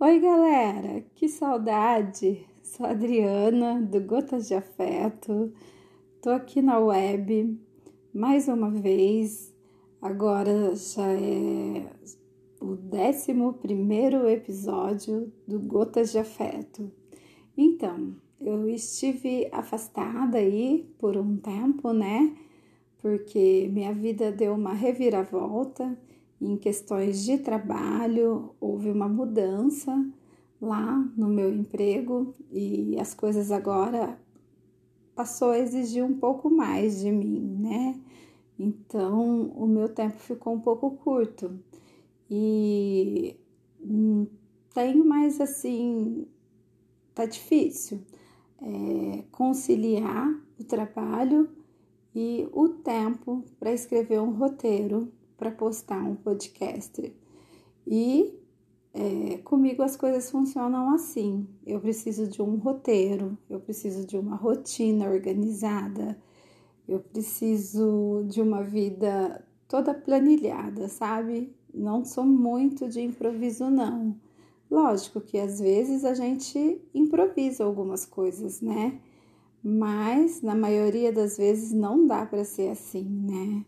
Oi, galera! Que saudade! Sou Adriana do Gotas de Afeto. Tô aqui na web mais uma vez. Agora já é o 11 episódio do Gotas de Afeto. Então, eu estive afastada aí por um tempo, né? Porque minha vida deu uma reviravolta em questões de trabalho, houve uma mudança lá no meu emprego e as coisas agora passou a exigir um pouco mais de mim, né? Então o meu tempo ficou um pouco curto e hum, tenho mais assim, tá difícil é, conciliar o trabalho e o tempo para escrever um roteiro para postar um podcast. E é, comigo as coisas funcionam assim. Eu preciso de um roteiro, eu preciso de uma rotina organizada, eu preciso de uma vida toda planilhada, sabe? Não sou muito de improviso, não. Lógico que às vezes a gente improvisa algumas coisas, né? Mas na maioria das vezes não dá para ser assim, né?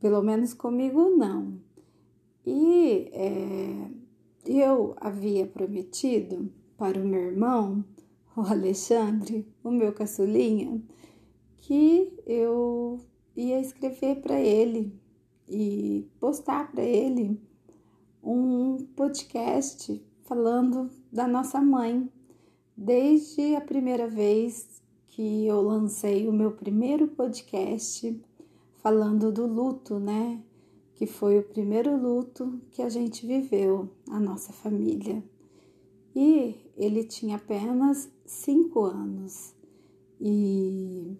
Pelo menos comigo não. E é, eu havia prometido para o meu irmão, o Alexandre, o meu caçulinha, que eu ia escrever para ele e postar para ele um podcast falando da nossa mãe, desde a primeira vez que eu lancei o meu primeiro podcast falando do luto, né? Que foi o primeiro luto que a gente viveu, a nossa família. E ele tinha apenas cinco anos e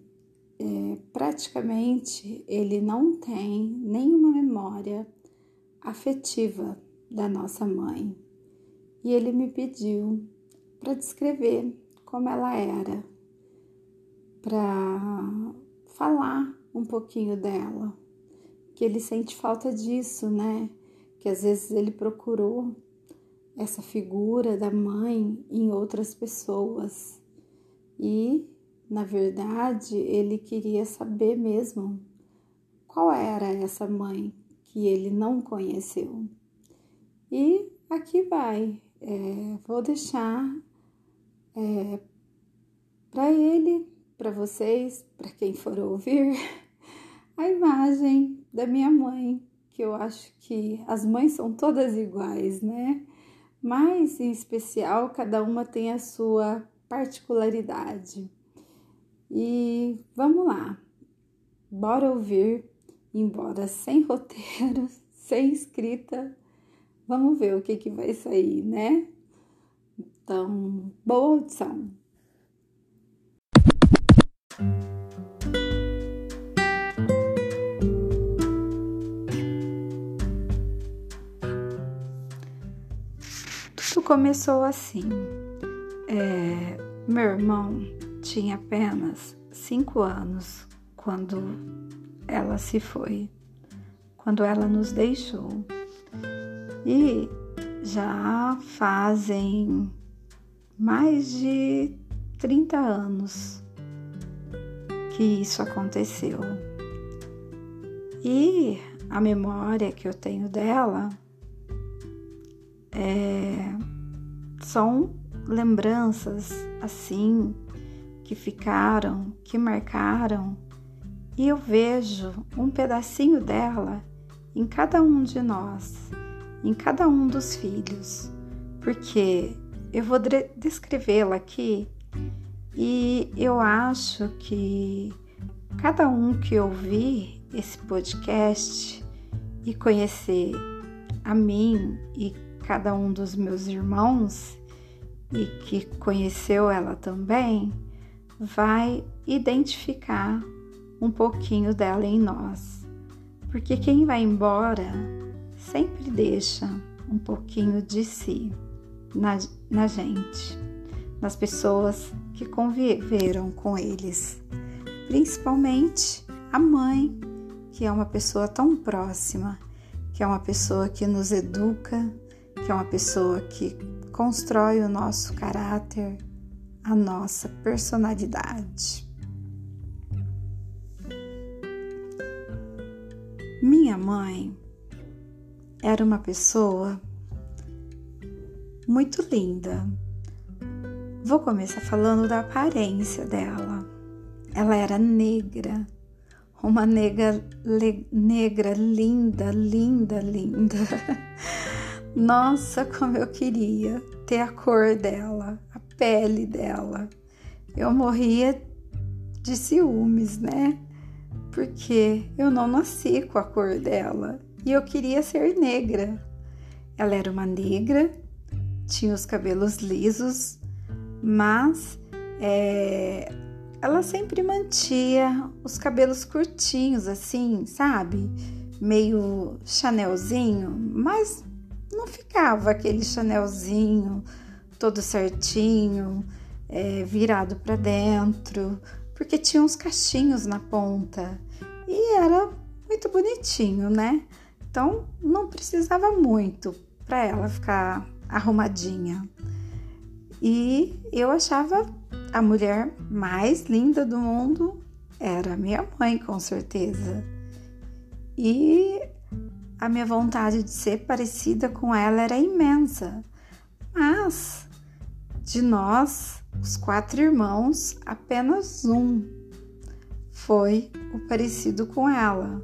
é, praticamente ele não tem nenhuma memória afetiva da nossa mãe. E ele me pediu para descrever como ela era, para falar um pouquinho dela, que ele sente falta disso, né? Que às vezes ele procurou essa figura da mãe em outras pessoas e, na verdade, ele queria saber mesmo qual era essa mãe que ele não conheceu. E aqui vai, é, vou deixar é, para ele, para vocês, para quem for ouvir. a imagem da minha mãe, que eu acho que as mães são todas iguais, né? Mas em especial cada uma tem a sua particularidade. E vamos lá, bora ouvir, embora sem roteiro, sem escrita, vamos ver o que, que vai sair, né? Então, boa audição! Começou assim. É, meu irmão tinha apenas cinco anos quando ela se foi, quando ela nos deixou. E já fazem mais de 30 anos que isso aconteceu. E a memória que eu tenho dela é são lembranças assim que ficaram, que marcaram, e eu vejo um pedacinho dela em cada um de nós, em cada um dos filhos, porque eu vou descrevê-la aqui e eu acho que cada um que ouvir esse podcast e conhecer a mim e cada um dos meus irmãos e que conheceu ela também, vai identificar um pouquinho dela em nós. Porque quem vai embora sempre deixa um pouquinho de si na, na gente, nas pessoas que conviveram com eles, principalmente a mãe, que é uma pessoa tão próxima, que é uma pessoa que nos educa, que é uma pessoa que constrói o nosso caráter, a nossa personalidade. Minha mãe era uma pessoa muito linda. Vou começar falando da aparência dela. Ela era negra, uma negra, le, negra linda, linda, linda. Nossa, como eu queria ter a cor dela, a pele dela. Eu morria de ciúmes, né? porque eu não nasci com a cor dela e eu queria ser negra. Ela era uma negra, tinha os cabelos lisos, mas é, ela sempre mantinha os cabelos curtinhos, assim, sabe? Meio chanelzinho, mas não ficava aquele chanelzinho todo certinho, é, virado para dentro porque tinha uns cachinhos na ponta e era muito bonitinho, né? Então não precisava muito para ela ficar arrumadinha. E eu achava a mulher mais linda do mundo era minha mãe, com certeza. E a minha vontade de ser parecida com ela era imensa. Mas de nós, os quatro irmãos, apenas um foi o parecido com ela,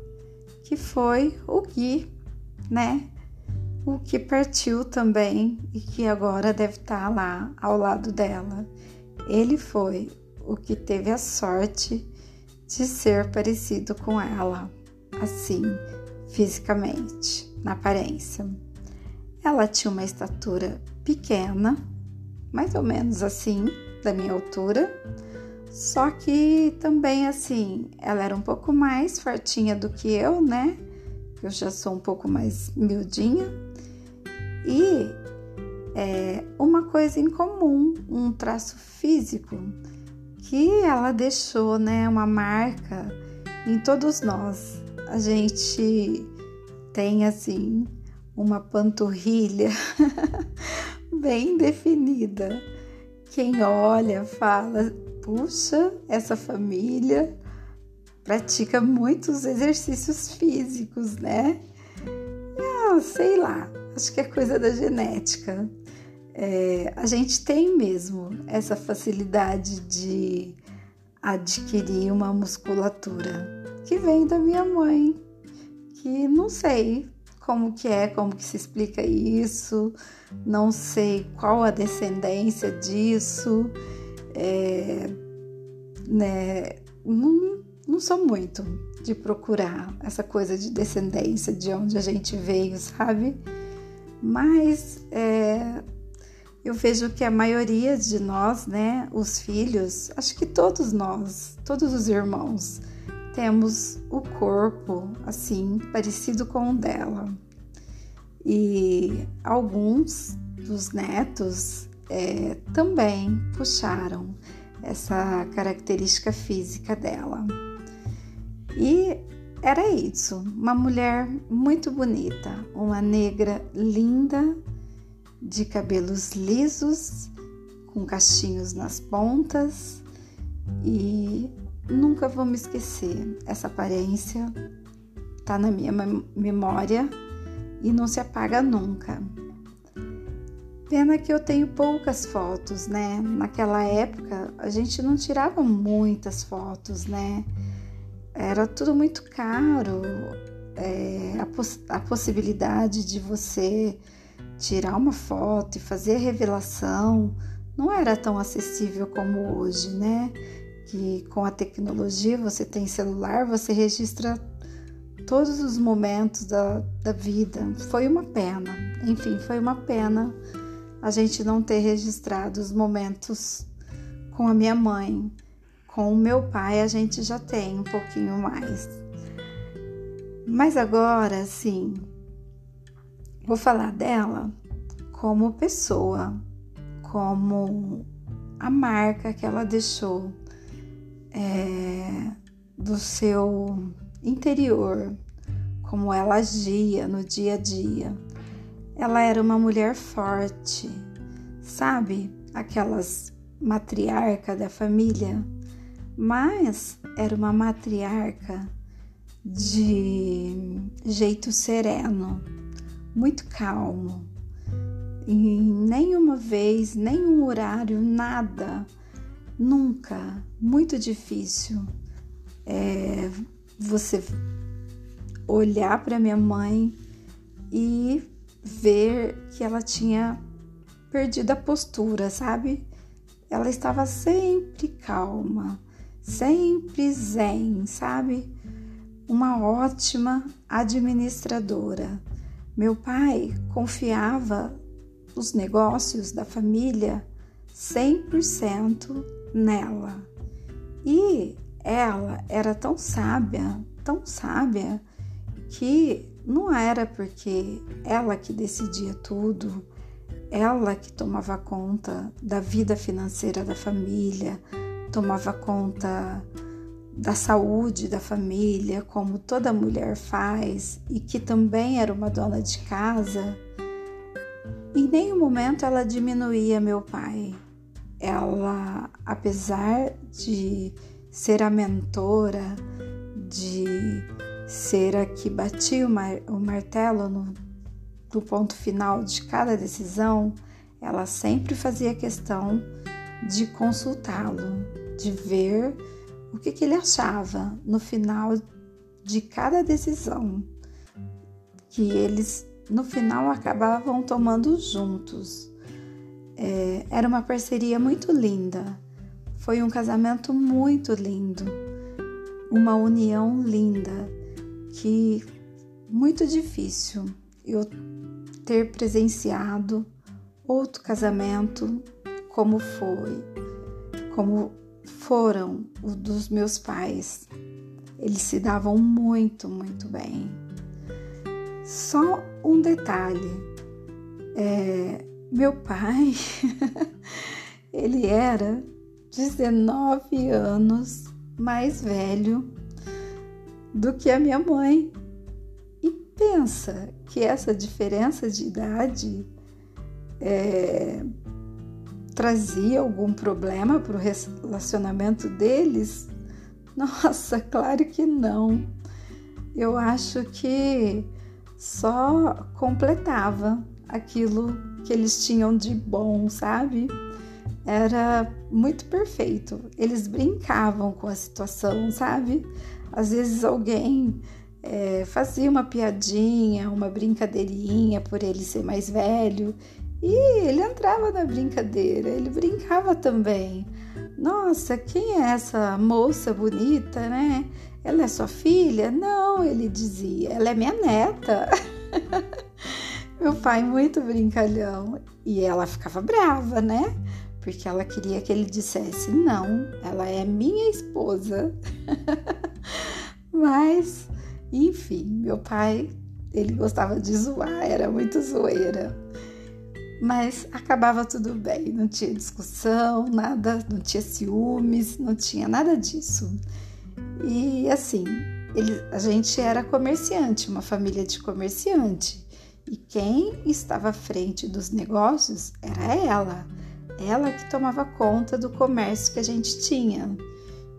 que foi o Gui, né? O que partiu também e que agora deve estar lá ao lado dela. Ele foi o que teve a sorte de ser parecido com ela, assim, fisicamente, na aparência. Ela tinha uma estatura pequena, mais ou menos assim, da minha altura. Só que também assim, ela era um pouco mais fortinha do que eu, né? Eu já sou um pouco mais miudinha. E é, uma coisa em comum, um traço físico que ela deixou, né? Uma marca em todos nós. A gente tem assim uma panturrilha bem definida. Quem olha fala: puxa, essa família pratica muitos exercícios físicos, né? Ah, sei lá, acho que é coisa da genética. É, a gente tem mesmo essa facilidade de adquirir uma musculatura que vem da minha mãe, que não sei, como que é, como que se explica isso, não sei qual a descendência disso, é, né, não, não sou muito de procurar essa coisa de descendência, de onde a gente veio, sabe? Mas é, eu vejo que a maioria de nós, né, os filhos, acho que todos nós, todos os irmãos, temos o corpo assim, parecido com o dela. E alguns dos netos é, também puxaram essa característica física dela. E era isso, uma mulher muito bonita, uma negra linda, de cabelos lisos, com cachinhos nas pontas e Nunca vou me esquecer. Essa aparência tá na minha memória e não se apaga nunca. Pena que eu tenho poucas fotos, né? Naquela época a gente não tirava muitas fotos, né? Era tudo muito caro. É, a, poss a possibilidade de você tirar uma foto e fazer revelação não era tão acessível como hoje, né? Que com a tecnologia você tem celular, você registra todos os momentos da, da vida. Foi uma pena, enfim, foi uma pena a gente não ter registrado os momentos com a minha mãe. Com o meu pai a gente já tem um pouquinho mais. Mas agora, sim, vou falar dela como pessoa, como a marca que ela deixou é, do seu interior, como ela agia no dia a dia. Ela era uma mulher forte, sabe? Aquelas matriarca da família, mas era uma matriarca de jeito sereno, muito calmo. E nenhuma vez, nenhum horário, nada, nunca, muito difícil é, você olhar para minha mãe e ver que ela tinha perdido a postura, sabe? Ela estava sempre calma, sempre zen, sabe? Uma ótima administradora. Meu pai confiava os negócios da família 100% nela. E ela era tão sábia, tão sábia, que não era porque ela que decidia tudo, ela que tomava conta da vida financeira da família, tomava conta da saúde da família, como toda mulher faz, e que também era uma dona de casa. Em nenhum momento ela diminuía meu pai. Ela, apesar de ser a mentora, de ser a que batia o, mar, o martelo no, no ponto final de cada decisão, ela sempre fazia questão de consultá-lo, de ver o que, que, ele achava no final de cada decisão, que eles no final acabavam tomando juntos. É, era uma parceria muito linda, foi um casamento muito lindo, uma união linda que muito difícil eu ter presenciado outro casamento como foi, como foram os dos meus pais. Eles se davam muito, muito bem. Só um detalhe: é, meu pai, ele era 19 anos mais velho do que a minha mãe. E pensa que essa diferença de idade é, trazia algum problema para o relacionamento deles? Nossa, claro que não. Eu acho que só completava aquilo que eles tinham de bom, sabe? Era muito perfeito. Eles brincavam com a situação, sabe? Às vezes alguém é, fazia uma piadinha, uma brincadeirinha por ele ser mais velho e ele entrava na brincadeira, ele brincava também. Nossa, quem é essa moça bonita, né? Ela é sua filha? Não, ele dizia, ela é minha neta. Meu pai, muito brincalhão. E ela ficava brava, né? Porque ela queria que ele dissesse: não, ela é minha esposa. Mas, enfim, meu pai, ele gostava de zoar, era muito zoeira. Mas acabava tudo bem, não tinha discussão, nada, não tinha ciúmes, não tinha nada disso. E assim, ele, a gente era comerciante, uma família de comerciante. E quem estava à frente dos negócios era ela. Ela que tomava conta do comércio que a gente tinha.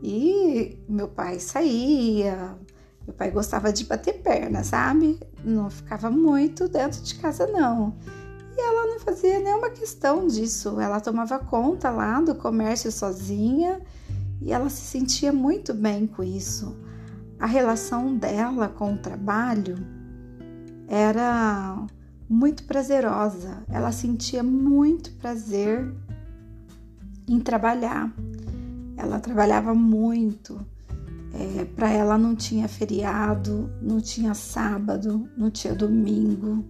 E meu pai saía, meu pai gostava de bater perna, sabe? Não ficava muito dentro de casa, não. E ela não fazia nenhuma questão disso. Ela tomava conta lá do comércio sozinha e ela se sentia muito bem com isso. A relação dela com o trabalho era muito prazerosa. Ela sentia muito prazer em trabalhar. Ela trabalhava muito. É, Para ela não tinha feriado, não tinha sábado, não tinha domingo.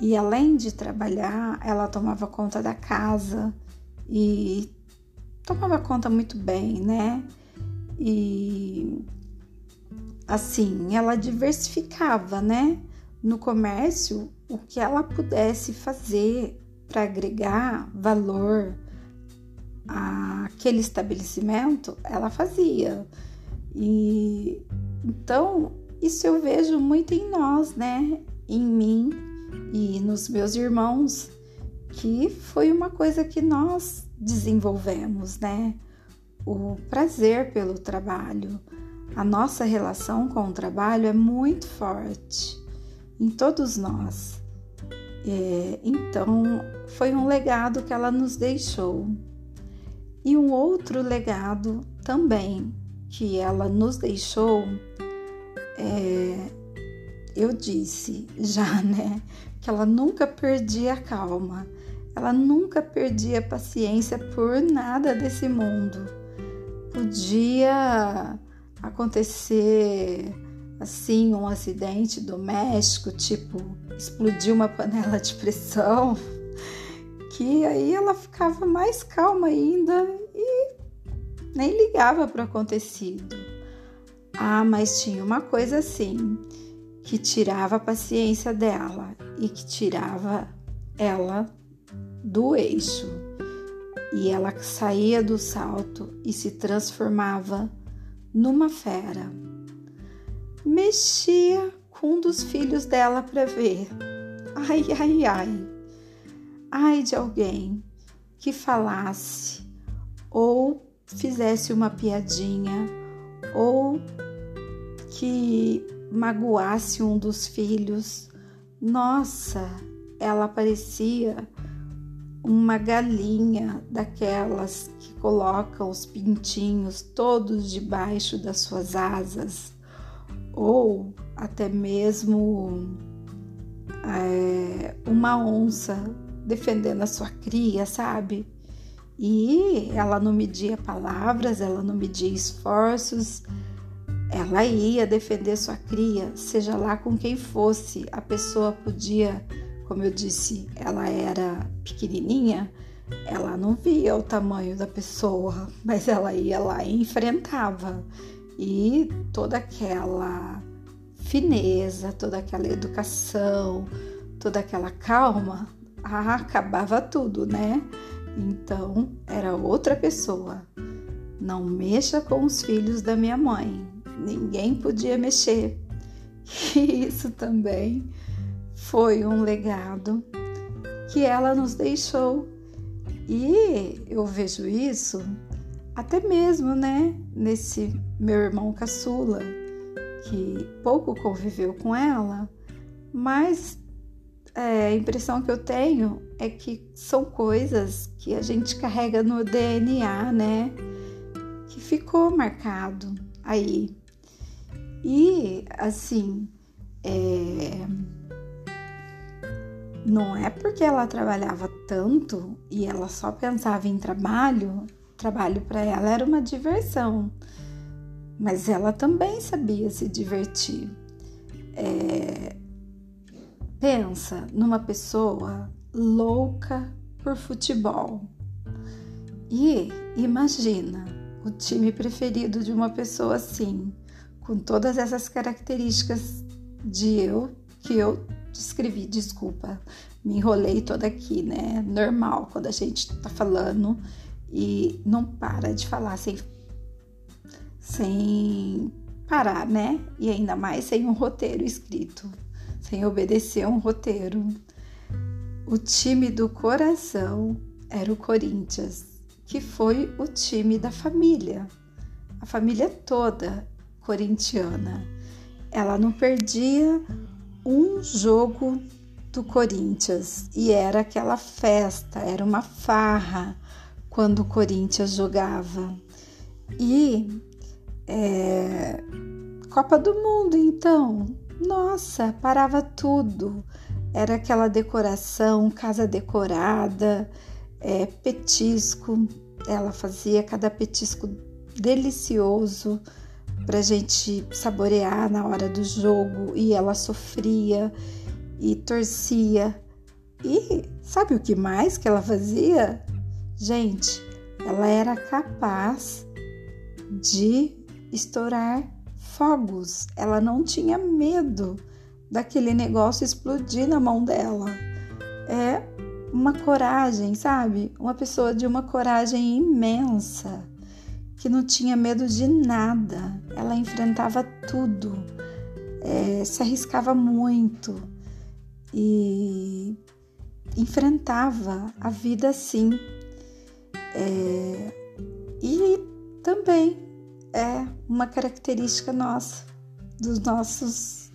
E além de trabalhar, ela tomava conta da casa e tomava conta muito bem, né? E assim, ela diversificava, né? No comércio, o que ela pudesse fazer para agregar valor àquele estabelecimento, ela fazia. E então, isso eu vejo muito em nós, né? Em mim e nos meus irmãos que foi uma coisa que nós desenvolvemos, né? O prazer pelo trabalho. A nossa relação com o trabalho é muito forte em todos nós. É, então, foi um legado que ela nos deixou. E um outro legado também que ela nos deixou, é, eu disse já, né, que ela nunca perdia a calma, ela nunca perdia a paciência por nada desse mundo. Podia acontecer assim um acidente doméstico, tipo explodir uma panela de pressão, que aí ela ficava mais calma ainda e nem ligava para o acontecido. Ah, mas tinha uma coisa assim que tirava a paciência dela e que tirava ela do eixo. E ela saía do salto e se transformava numa fera. Mexia com um dos filhos dela para ver. Ai, ai, ai. Ai de alguém que falasse ou fizesse uma piadinha ou que magoasse um dos filhos. Nossa, ela parecia uma galinha daquelas que colocam os pintinhos todos debaixo das suas asas, ou até mesmo é, uma onça defendendo a sua cria, sabe? E ela não media palavras, ela não media esforços, ela ia defender sua cria, seja lá com quem fosse. A pessoa podia como eu disse, ela era pequenininha, ela não via o tamanho da pessoa, mas ela ia lá e enfrentava. E toda aquela fineza, toda aquela educação, toda aquela calma, ah, acabava tudo, né? Então era outra pessoa. Não mexa com os filhos da minha mãe. Ninguém podia mexer. E isso também foi um legado que ela nos deixou. E eu vejo isso até mesmo, né, nesse meu irmão caçula, que pouco conviveu com ela, mas é, a impressão que eu tenho é que são coisas que a gente carrega no DNA, né, que ficou marcado aí. E assim, é, não é porque ela trabalhava tanto e ela só pensava em trabalho, trabalho para ela era uma diversão, mas ela também sabia se divertir. É... Pensa numa pessoa louca por futebol e imagina o time preferido de uma pessoa assim, com todas essas características de eu que eu descrevi, desculpa, me enrolei toda aqui, né? Normal quando a gente tá falando e não para de falar sem, sem parar, né? E ainda mais sem um roteiro escrito, sem obedecer a um roteiro. O time do coração era o Corinthians, que foi o time da família, a família toda corintiana. Ela não perdia um jogo do Corinthians e era aquela festa, era uma farra quando o Corinthians jogava. E é, Copa do Mundo, então, nossa, parava tudo. Era aquela decoração, casa decorada, é, petisco. Ela fazia cada petisco delicioso para gente saborear na hora do jogo e ela sofria e torcia. E sabe o que mais que ela fazia? Gente, ela era capaz de estourar fogos. Ela não tinha medo daquele negócio explodir na mão dela. É uma coragem, sabe? Uma pessoa de uma coragem imensa que não tinha medo de nada, ela enfrentava tudo, é, se arriscava muito e, enfrentava a vida assim. É, e também é uma característica nossa, dos nossos,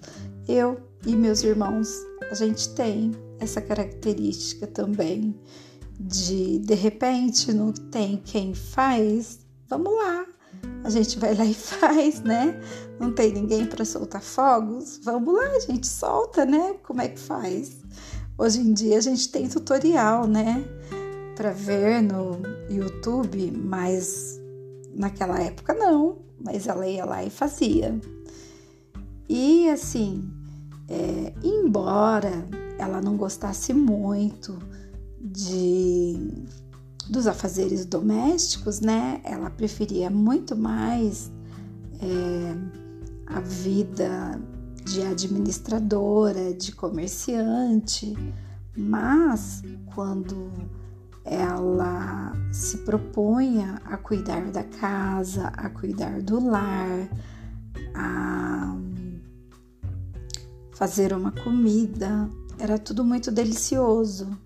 eu e meus irmãos. A gente tem essa característica também de de repente não tem quem faz, vamos lá. A gente vai lá e faz, né? Não tem ninguém para soltar fogos, vamos lá, a gente solta, né? Como é que faz? Hoje em dia a gente tem tutorial, né? Para ver no YouTube, mas naquela época não, mas ela ia lá e fazia. E assim, é, embora ela não gostasse muito de dos afazeres domésticos, né? Ela preferia muito mais é, a vida de administradora, de comerciante, mas quando ela se propunha a cuidar da casa, a cuidar do lar, a fazer uma comida, era tudo muito delicioso.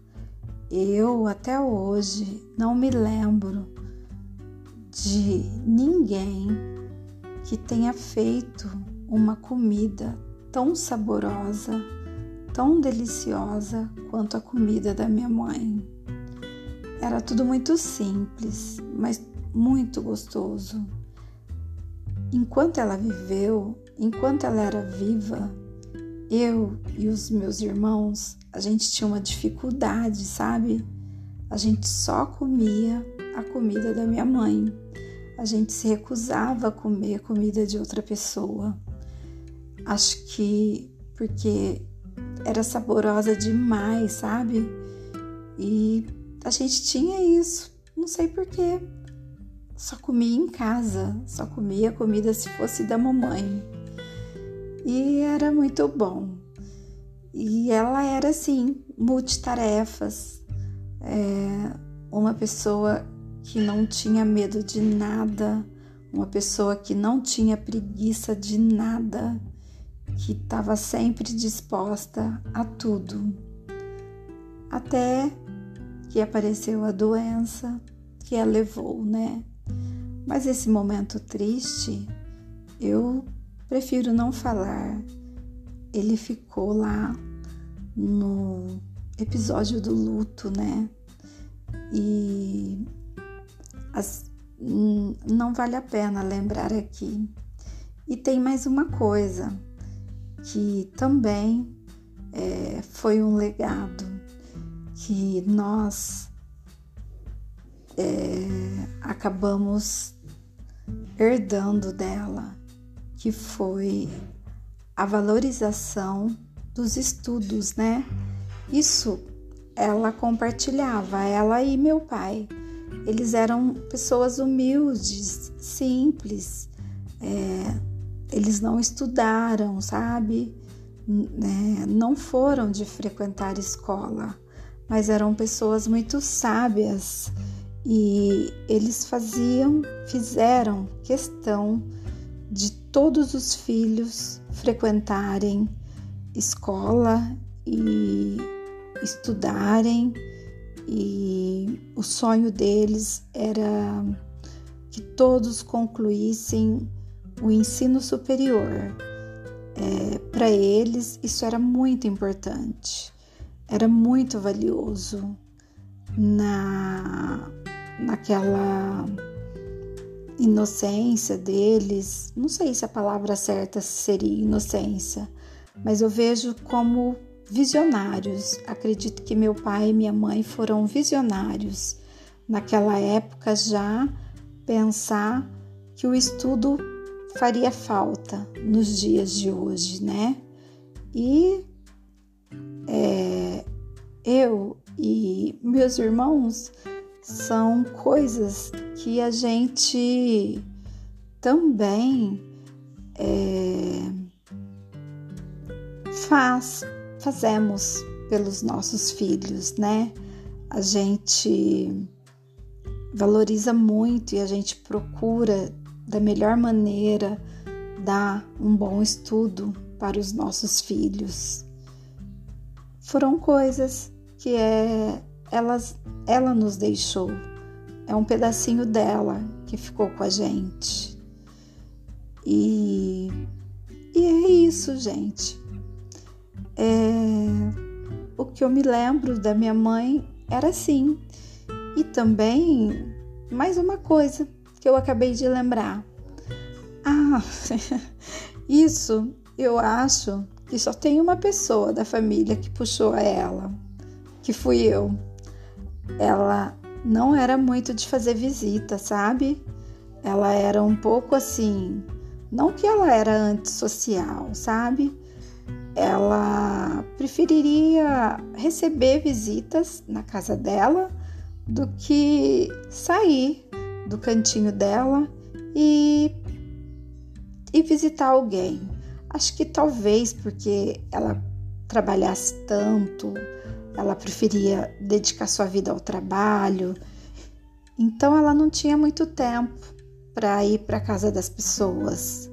Eu até hoje não me lembro de ninguém que tenha feito uma comida tão saborosa, tão deliciosa quanto a comida da minha mãe. Era tudo muito simples, mas muito gostoso. Enquanto ela viveu, enquanto ela era viva, eu e os meus irmãos, a gente tinha uma dificuldade, sabe? A gente só comia a comida da minha mãe. A gente se recusava a comer a comida de outra pessoa. Acho que porque era saborosa demais, sabe? E a gente tinha isso, não sei porquê. Só comia em casa, só comia comida se fosse da mamãe. E era muito bom. E ela era assim, multitarefas, é, uma pessoa que não tinha medo de nada, uma pessoa que não tinha preguiça de nada, que estava sempre disposta a tudo. Até que apareceu a doença que a levou, né? Mas esse momento triste, eu prefiro não falar. Ele ficou lá no episódio do luto, né? E as, não vale a pena lembrar aqui. E tem mais uma coisa que também é, foi um legado que nós é, acabamos herdando dela, que foi a valorização dos estudos, né? Isso ela compartilhava, ela e meu pai. Eles eram pessoas humildes, simples, é, eles não estudaram, sabe? Né? Não foram de frequentar escola mas eram pessoas muito sábias. E eles faziam, fizeram questão de todos os filhos frequentarem escola e estudarem. E o sonho deles era que todos concluíssem o ensino superior. É, Para eles, isso era muito importante era muito valioso na naquela inocência deles. Não sei se a palavra certa seria inocência, mas eu vejo como visionários. Acredito que meu pai e minha mãe foram visionários naquela época já pensar que o estudo faria falta nos dias de hoje, né? E é, eu e meus irmãos são coisas que a gente também é, faz, fazemos pelos nossos filhos, né? A gente valoriza muito e a gente procura da melhor maneira dar um bom estudo para os nossos filhos foram coisas porque é, elas, ela nos deixou. É um pedacinho dela que ficou com a gente. E, e é isso, gente. É, o que eu me lembro da minha mãe era assim. E também mais uma coisa que eu acabei de lembrar. Ah, isso eu acho que só tem uma pessoa da família que puxou a ela, que fui eu. Ela não era muito de fazer visita, sabe? Ela era um pouco assim, não que ela era antissocial, sabe? Ela preferiria receber visitas na casa dela do que sair do cantinho dela e, e visitar alguém. Acho que talvez porque ela trabalhasse tanto, ela preferia dedicar sua vida ao trabalho, então ela não tinha muito tempo para ir para casa das pessoas.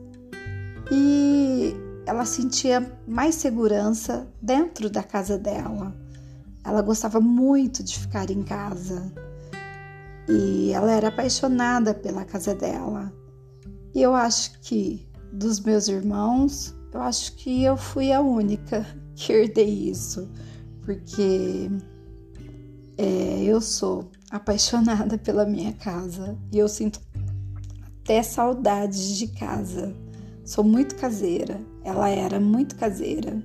E ela sentia mais segurança dentro da casa dela. Ela gostava muito de ficar em casa e ela era apaixonada pela casa dela. E eu acho que dos meus irmãos, eu acho que eu fui a única que herdei isso, porque é, eu sou apaixonada pela minha casa e eu sinto até saudades de casa. Sou muito caseira, ela era muito caseira.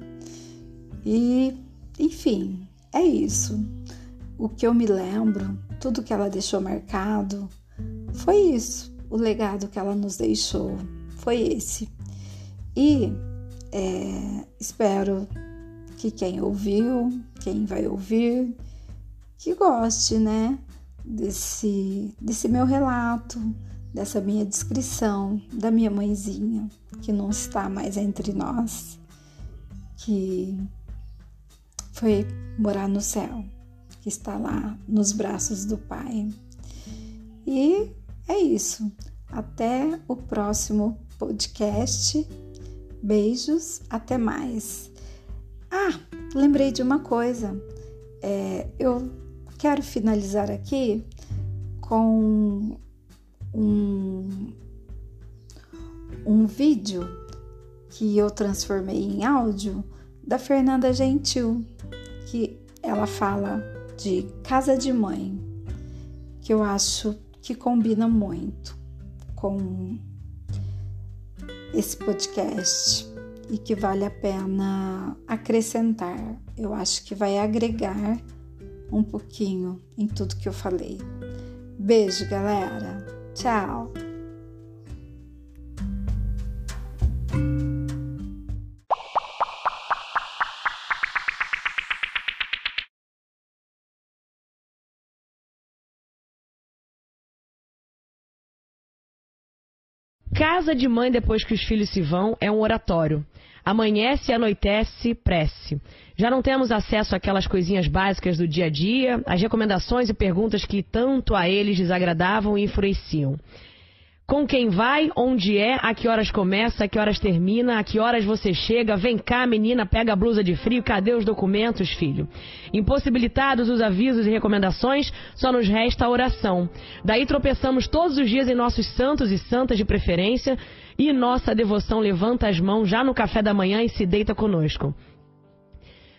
E, enfim, é isso. O que eu me lembro tudo que ela deixou marcado, foi isso. O legado que ela nos deixou foi esse. E é, espero que quem ouviu, quem vai ouvir, que goste, né? Desse, desse meu relato, dessa minha descrição da minha mãezinha, que não está mais entre nós, que foi morar no céu que está lá nos braços do Pai. E é isso. Até o próximo podcast. Beijos, até mais. Ah, lembrei de uma coisa. É, eu quero finalizar aqui com um, um vídeo que eu transformei em áudio da Fernanda Gentil, que ela fala de Casa de Mãe, que eu acho que combina muito com esse podcast e que vale a pena acrescentar. Eu acho que vai agregar um pouquinho em tudo que eu falei. Beijo, galera. Tchau. Casa de mãe depois que os filhos se vão é um oratório. Amanhece e anoitece, prece. Já não temos acesso àquelas coisinhas básicas do dia a dia, às recomendações e perguntas que tanto a eles desagradavam e enfureciam com quem vai, onde é, a que horas começa, a que horas termina, a que horas você chega, vem cá, menina, pega a blusa de frio, cadê os documentos, filho? Impossibilitados os avisos e recomendações, só nos resta a oração. Daí tropeçamos todos os dias em nossos santos e santas de preferência e nossa devoção levanta as mãos já no café da manhã e se deita conosco.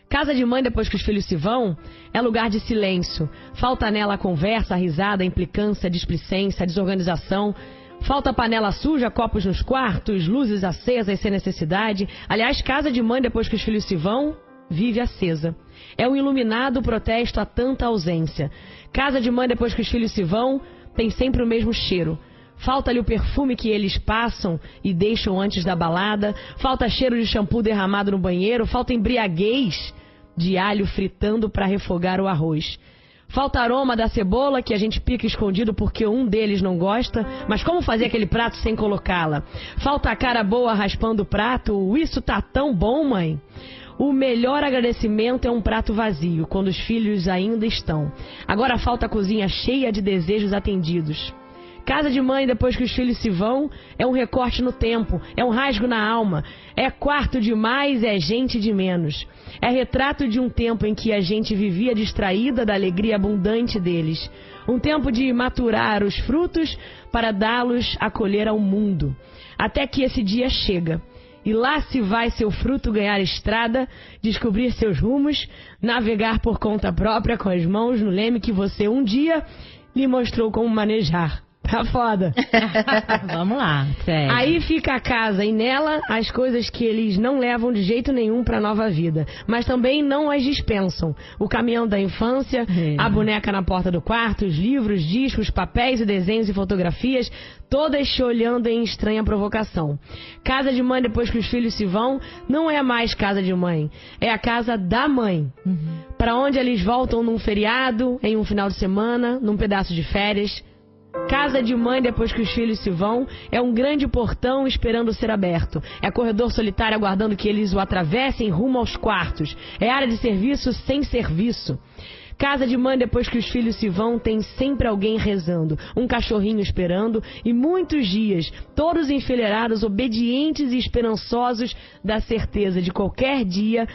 Casa de mãe depois que os filhos se vão é lugar de silêncio. Falta nela a conversa, a risada, a implicância, a displicência, a desorganização, Falta panela suja, copos nos quartos, luzes acesas sem necessidade. Aliás, casa de mãe depois que os filhos se vão, vive acesa. É um iluminado protesto a tanta ausência. Casa de mãe depois que os filhos se vão, tem sempre o mesmo cheiro. Falta-lhe o perfume que eles passam e deixam antes da balada. Falta cheiro de shampoo derramado no banheiro. Falta embriaguez de alho fritando para refogar o arroz. Falta aroma da cebola que a gente pica escondido porque um deles não gosta. Mas como fazer aquele prato sem colocá-la? Falta a cara boa raspando o prato. Isso tá tão bom, mãe. O melhor agradecimento é um prato vazio, quando os filhos ainda estão. Agora falta a cozinha cheia de desejos atendidos. Casa de mãe depois que os filhos se vão é um recorte no tempo, é um rasgo na alma, é quarto de mais, é gente de menos. É retrato de um tempo em que a gente vivia distraída da alegria abundante deles. Um tempo de maturar os frutos para dá-los a colher ao mundo. Até que esse dia chega. E lá se vai seu fruto ganhar estrada, descobrir seus rumos, navegar por conta própria com as mãos no leme que você um dia lhe mostrou como manejar. Tá foda. Vamos lá, sério. Aí fica a casa e nela as coisas que eles não levam de jeito nenhum pra nova vida, mas também não as dispensam. O caminhão da infância, é. a boneca na porta do quarto, os livros, discos, papéis e desenhos e fotografias, todas te olhando em estranha provocação. Casa de mãe depois que os filhos se vão, não é mais casa de mãe, é a casa da mãe. Uhum. Para onde eles voltam num feriado, em um final de semana, num pedaço de férias. Casa de mãe depois que os filhos se vão é um grande portão esperando ser aberto. É corredor solitário aguardando que eles o atravessem rumo aos quartos. É área de serviço sem serviço. Casa de mãe depois que os filhos se vão tem sempre alguém rezando, um cachorrinho esperando e muitos dias, todos enfileirados, obedientes e esperançosos da certeza de qualquer dia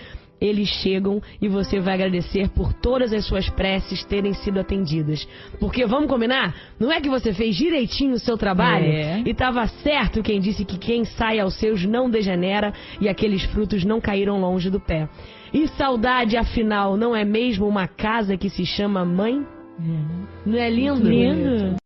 eles chegam e você vai agradecer por todas as suas preces terem sido atendidas. Porque vamos combinar? Não é que você fez direitinho o seu trabalho é. e estava certo quem disse que quem sai aos seus não degenera e aqueles frutos não caíram longe do pé. E saudade, afinal, não é mesmo uma casa que se chama mãe? É. Não é lindo? Lindo.